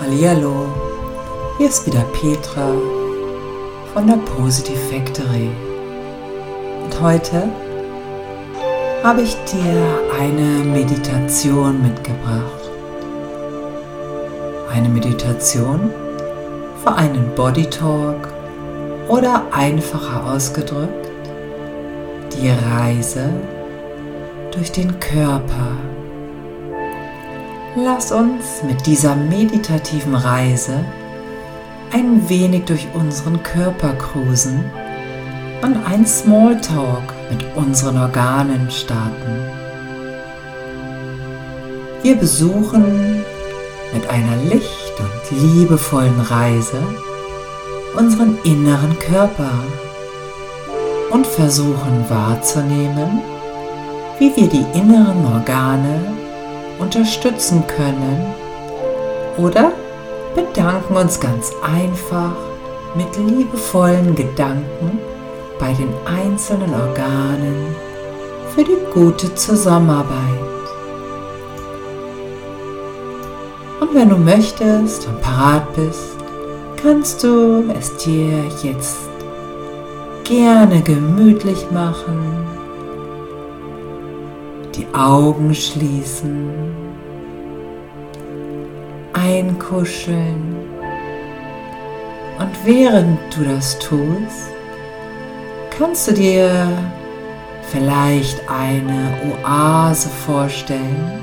Hallihallo, hier ist wieder Petra von der Positive Factory. Und heute habe ich dir eine Meditation mitgebracht. Eine Meditation für einen Body Talk oder einfacher ausgedrückt die Reise durch den Körper. Lass uns mit dieser meditativen Reise ein wenig durch unseren Körper cruisen und ein Smalltalk mit unseren Organen starten. Wir besuchen mit einer licht und liebevollen Reise unseren inneren Körper und versuchen wahrzunehmen, wie wir die inneren Organe unterstützen können oder bedanken uns ganz einfach mit liebevollen Gedanken bei den einzelnen Organen für die gute Zusammenarbeit. Und wenn du möchtest und parat bist, kannst du es dir jetzt gerne gemütlich machen, die Augen schließen, einkuscheln und während du das tust, kannst du dir vielleicht eine Oase vorstellen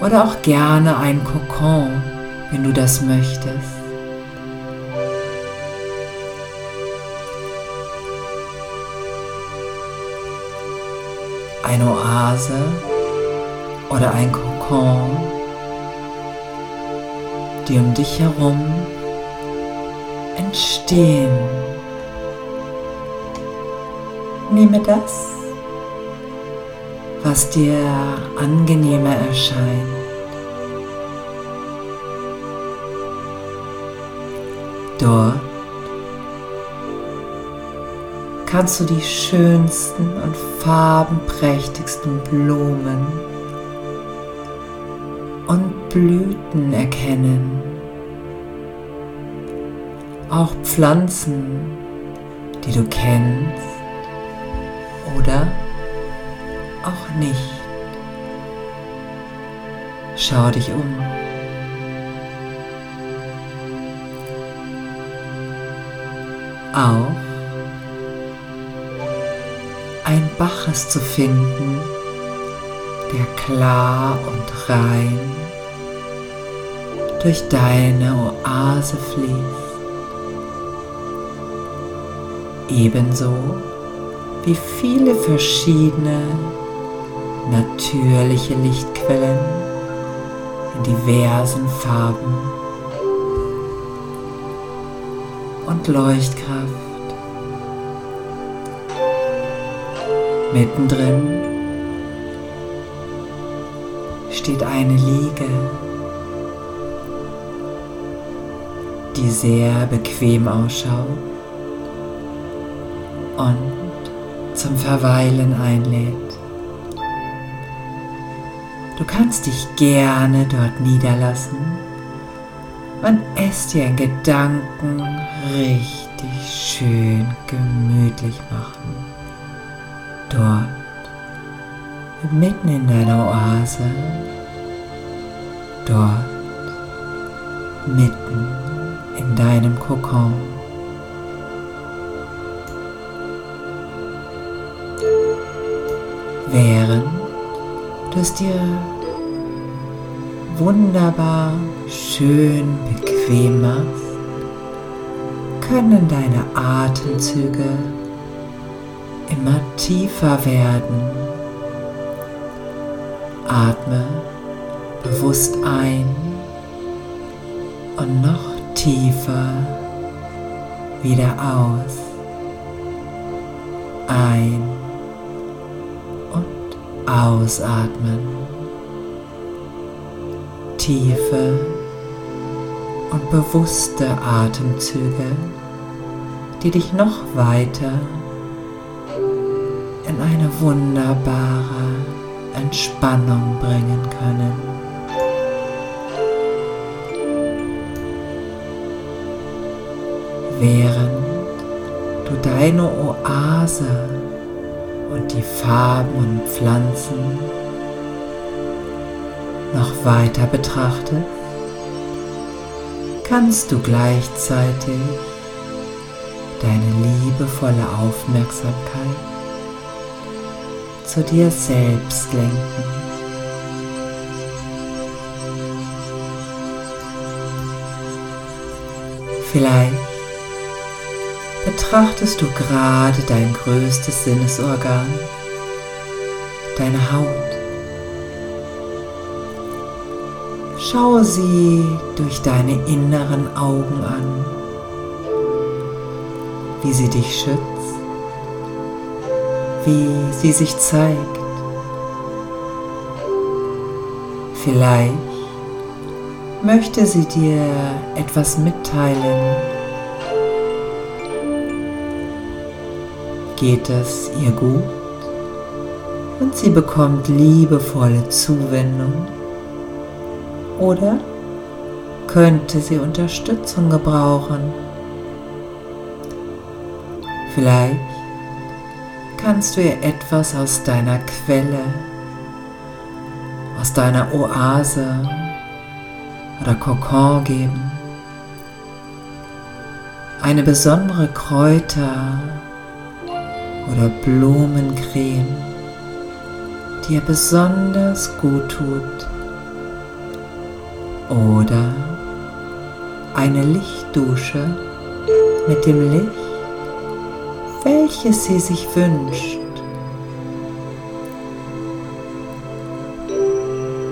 oder auch gerne ein Kokon, wenn du das möchtest. Eine Oase oder ein Kokon, die um dich herum entstehen. Nehme das, was dir angenehmer erscheint. Dort kannst du die schönsten und farbenprächtigsten Blumen und Blüten erkennen. Auch Pflanzen, die du kennst oder auch nicht. Schau dich um. Auch ist zu finden, der klar und rein durch deine Oase fließt. Ebenso wie viele verschiedene natürliche Lichtquellen in diversen Farben und Leuchtkraft. Mittendrin steht eine Liege, die sehr bequem ausschaut und zum Verweilen einlädt. Du kannst dich gerne dort niederlassen und es dir in Gedanken richtig schön gemütlich machen dort, mitten in deiner Oase, dort, mitten in deinem Kokon. Während du es dir wunderbar schön bequem machst, können deine Atemzüge immer tiefer werden. Atme bewusst ein und noch tiefer wieder aus. Ein und ausatmen. Tiefe und bewusste Atemzüge, die dich noch weiter in eine wunderbare Entspannung bringen können. während du deine Oase und die Farben und Pflanzen noch weiter betrachtest, kannst du gleichzeitig deine liebevolle Aufmerksamkeit zu dir selbst lenken. Vielleicht betrachtest du gerade dein größtes Sinnesorgan, deine Haut. Schaue sie durch deine inneren Augen an, wie sie dich schützt, wie sie sich zeigt. Vielleicht möchte sie dir etwas mitteilen. Geht es ihr gut und sie bekommt liebevolle Zuwendung? Oder könnte sie Unterstützung gebrauchen? Vielleicht kannst du ihr etwas aus deiner Quelle, aus deiner Oase oder Kokon geben. Eine besondere Kräuter- oder Blumencreme, die ihr besonders gut tut. Oder eine Lichtdusche mit dem Licht, welches sie sich wünscht.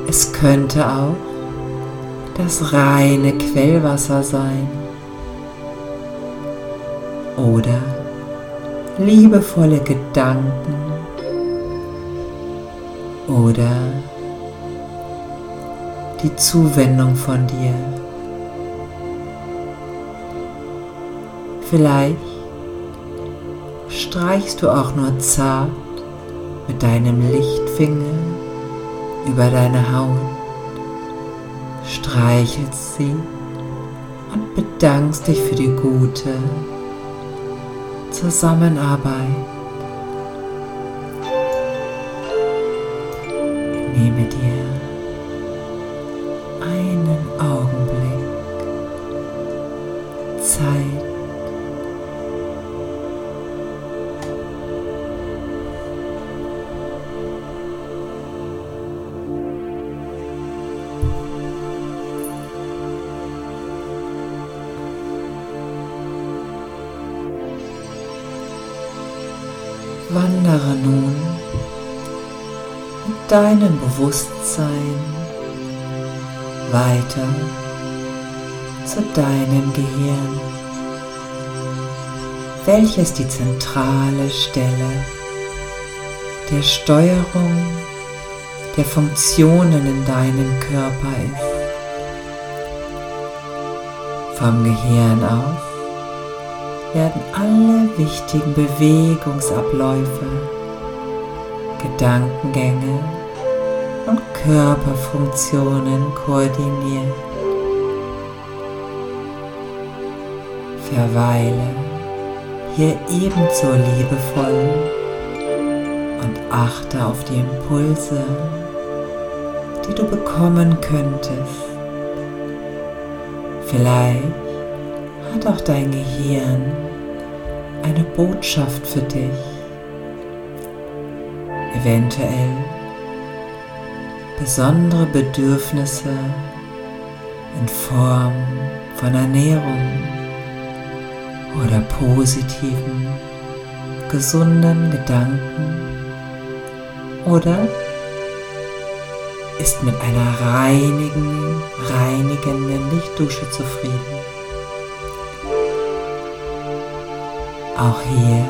Es könnte auch das reine Quellwasser sein oder liebevolle Gedanken oder die Zuwendung von dir. Vielleicht streichst du auch nur zart mit deinem Lichtfinger über deine Haut, streichelst sie und bedankst dich für die gute Zusammenarbeit. Nehme dir deinem Bewusstsein weiter zu deinem Gehirn, welches die zentrale Stelle der Steuerung der Funktionen in deinem Körper ist. Vom Gehirn aus werden alle wichtigen Bewegungsabläufe, Gedankengänge und Körperfunktionen koordiniert. Verweile hier ebenso liebevoll und achte auf die Impulse, die du bekommen könntest. Vielleicht hat auch dein Gehirn eine Botschaft für dich. Eventuell besondere Bedürfnisse in Form von Ernährung oder positiven, gesunden Gedanken oder ist mit einer reinigen, reinigenden Lichtdusche zufrieden. Auch hier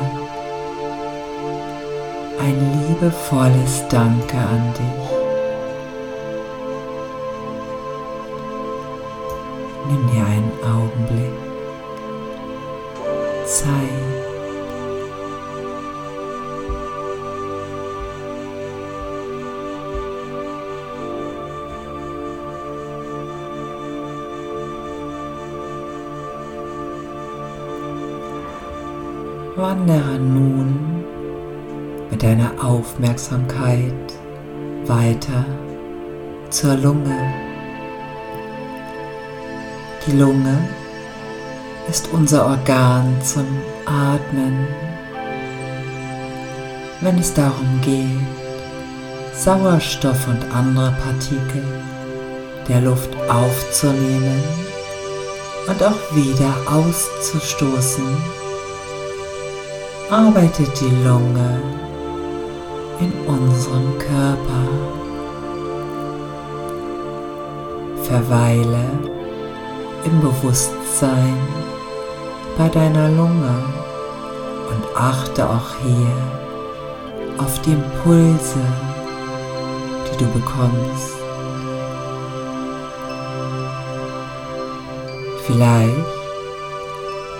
ein liebevolles Danke an dich. Nimm dir einen Augenblick Zeit. Wandere nun mit deiner Aufmerksamkeit weiter zur Lunge. Die Lunge ist unser Organ zum Atmen. Wenn es darum geht, Sauerstoff und andere Partikel der Luft aufzunehmen und auch wieder auszustoßen, arbeitet die Lunge in unserem Körper. Verweile im Bewusstsein bei deiner Lunge und achte auch hier auf die Impulse, die du bekommst. Vielleicht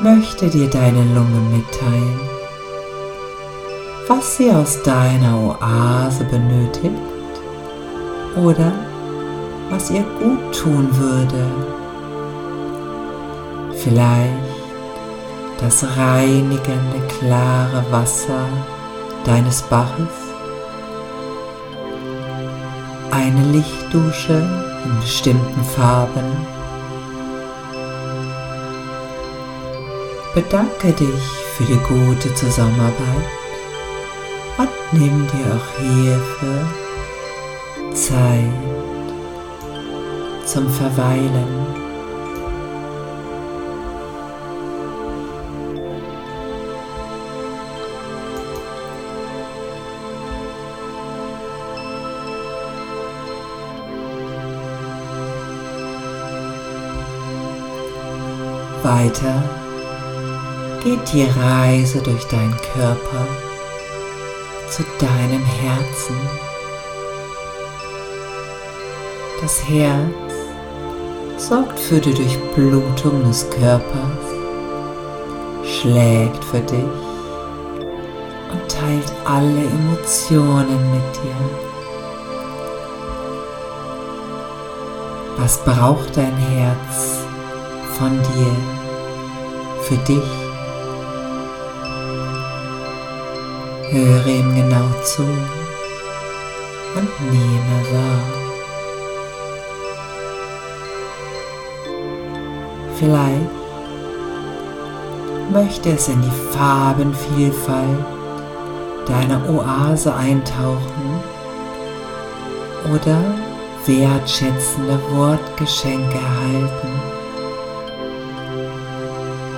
möchte dir deine Lunge mitteilen, was sie aus deiner Oase benötigt oder was ihr gut tun würde. Vielleicht das reinigende, klare Wasser deines Baches, eine Lichtdusche in bestimmten Farben Bedanke dich für die gute Zusammenarbeit und nimm dir auch hierfür Zeit zum Verweilen. Weiter geht die Reise durch deinen Körper zu deinem Herzen. Das Herz sorgt für die Durchblutung des Körpers, schlägt für dich und teilt alle Emotionen mit dir. Was braucht dein Herz von dir, für dich? Höre ihm genau zu und nehme wahr. Vielleicht möchte es in die Farbenvielfalt deiner Oase eintauchen oder wertschätzende Wortgeschenke erhalten.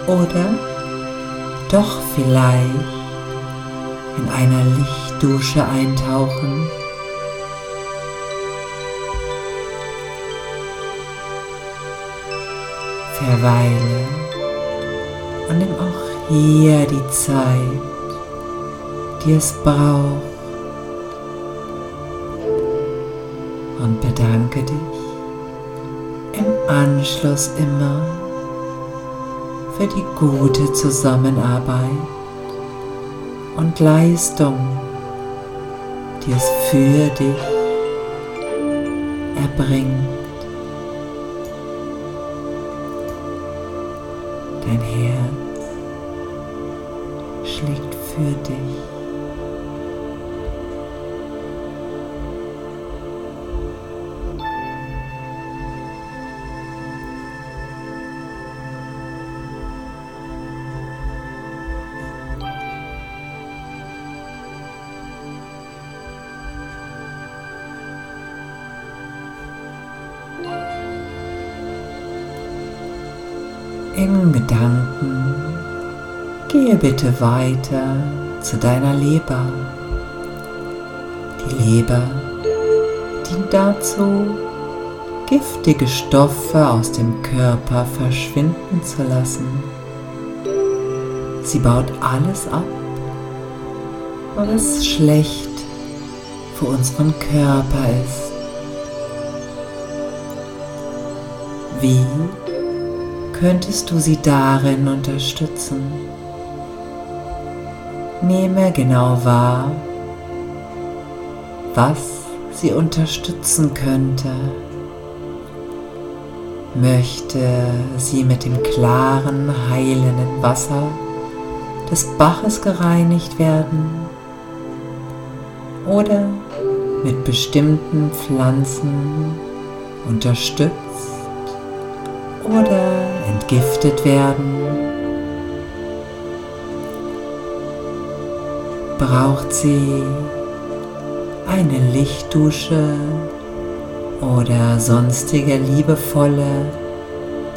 Oder doch vielleicht in einer Lichtdusche eintauchen. Verweile und nimm auch hier die Zeit, die es braucht. Und bedanke dich im Anschluss immer für die gute Zusammenarbeit und Leistung, die es für dich erbringt. Dein Herz in Gedanken gehe bitte weiter zu deiner Leber. Die Leber dient dazu, giftige Stoffe aus dem Körper verschwinden zu lassen. Sie baut alles ab, was schlecht für unseren Körper ist. Wie könntest du sie darin unterstützen. Nehme genau wahr, was sie unterstützen könnte. Möchte sie mit dem klaren, heilenden Wasser des Baches gereinigt werden oder mit bestimmten Pflanzen unterstützt oder entgiftet werden, braucht sie eine Lichtdusche oder sonstige liebevolle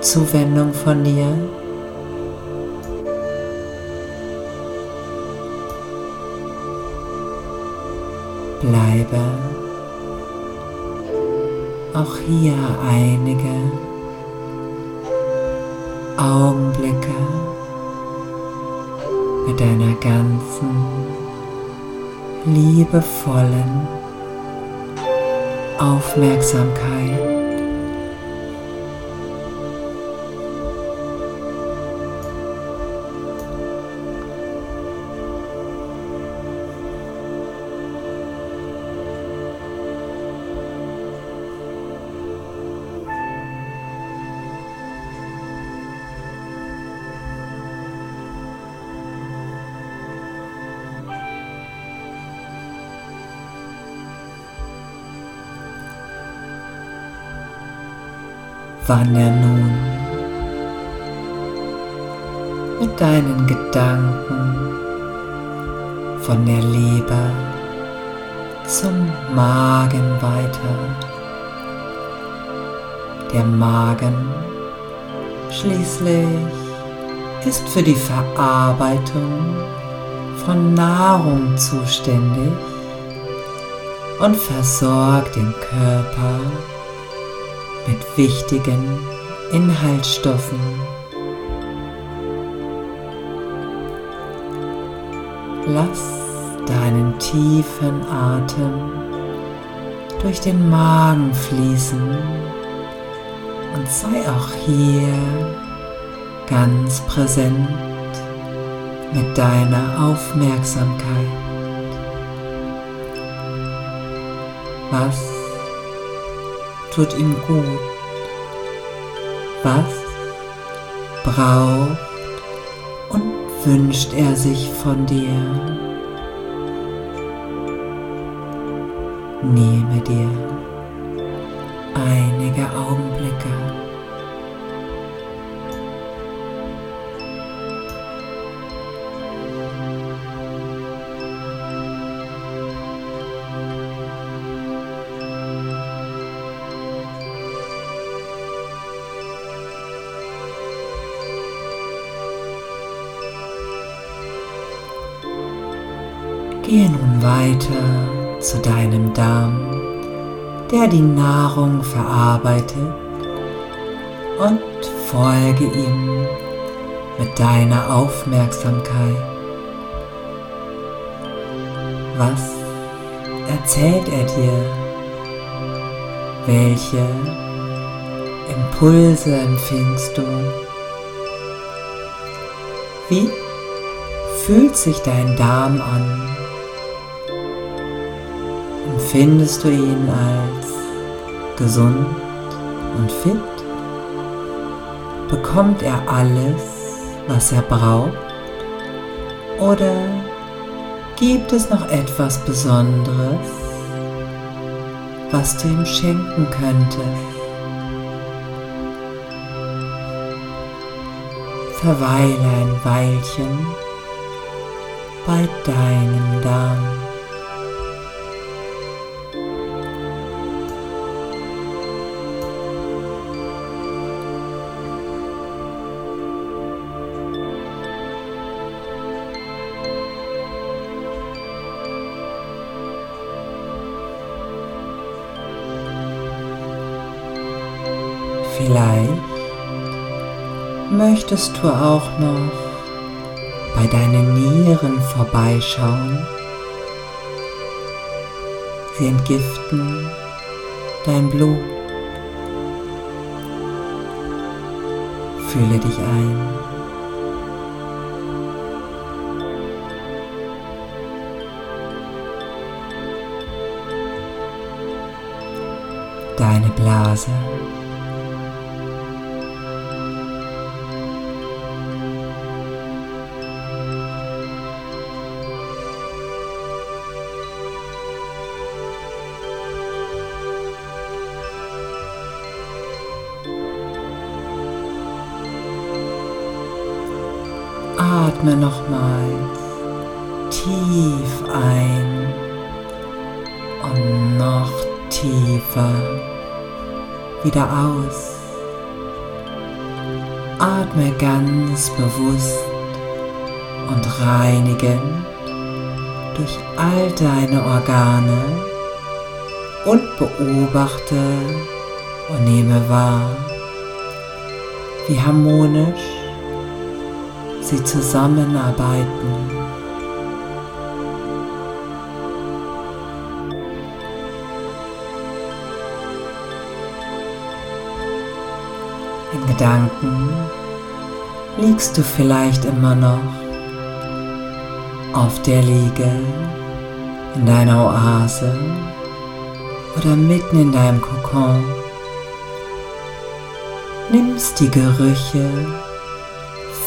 Zuwendung von dir. Bleibe auch hier einige Augenblicke mit deiner ganzen liebevollen Aufmerksamkeit. Wann er nun mit deinen Gedanken von der Leber zum Magen weiter. Der Magen schließlich ist für die Verarbeitung von Nahrung zuständig und versorgt den Körper mit wichtigen Inhaltsstoffen. Lass deinen tiefen Atem durch den Magen fließen und sei auch hier ganz präsent mit deiner Aufmerksamkeit. Was tut ihm gut? Was braucht und wünscht er sich von dir? Nehme dir einige Augenblicke. Gehe nun weiter zu deinem Darm, der die Nahrung verarbeitet und folge ihm mit deiner Aufmerksamkeit. Was erzählt er dir? Welche Impulse empfingst du? Wie fühlt sich dein Darm an? Empfindest du ihn als gesund und fit? Bekommt er alles, was er braucht? Oder gibt es noch etwas Besonderes, was du ihm schenken könntest? Verweile ein Weilchen bei deinem Darm. Vielleicht möchtest du auch noch bei deinen Nieren vorbeischauen. Sie entgiften dein Blut. Fühle dich ein. Deine Blase. Atme nochmals tief ein und noch tiefer wieder aus. Atme ganz bewusst und reinigend durch all deine Organe und beobachte und nehme wahr, wie harmonisch sie zusammenarbeiten. In Gedanken liegst du vielleicht immer noch auf der Liege in deiner Oase oder mitten in deinem Kokon. Nimmst die Gerüche,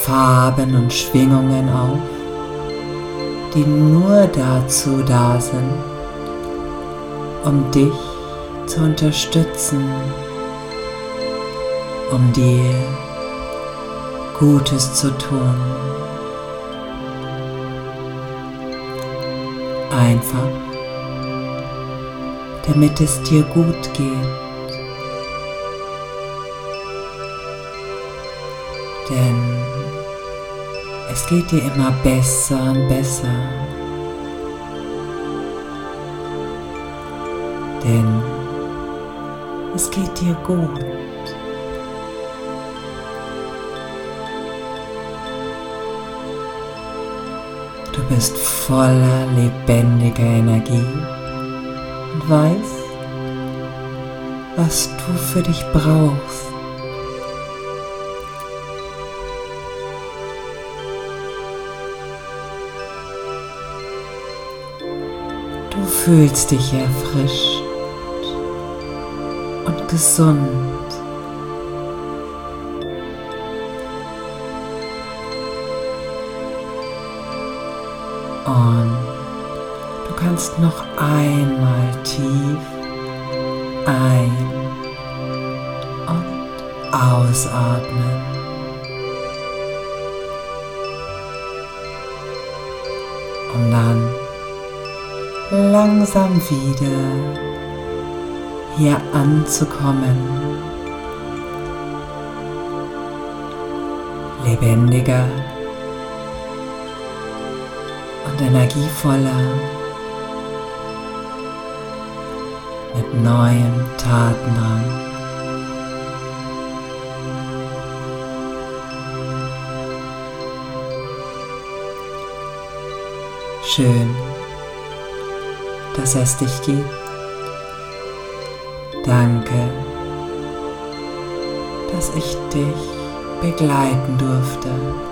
Farben und Schwingungen auf, die nur dazu da sind, um dich zu unterstützen, um dir Gutes zu tun. Einfach, damit es dir gut geht. Denn es geht dir immer besser und besser. Denn es geht dir gut. Du bist voller lebendiger Energie und weißt, was du für dich brauchst. Fühlst dich erfrischt und gesund. Und du kannst noch einmal tief ein- und ausatmen. Langsam wieder hier anzukommen. Lebendiger und energievoller mit neuem Tatendrang. Schön, dass es dich gibt. Danke, dass ich dich begleiten durfte.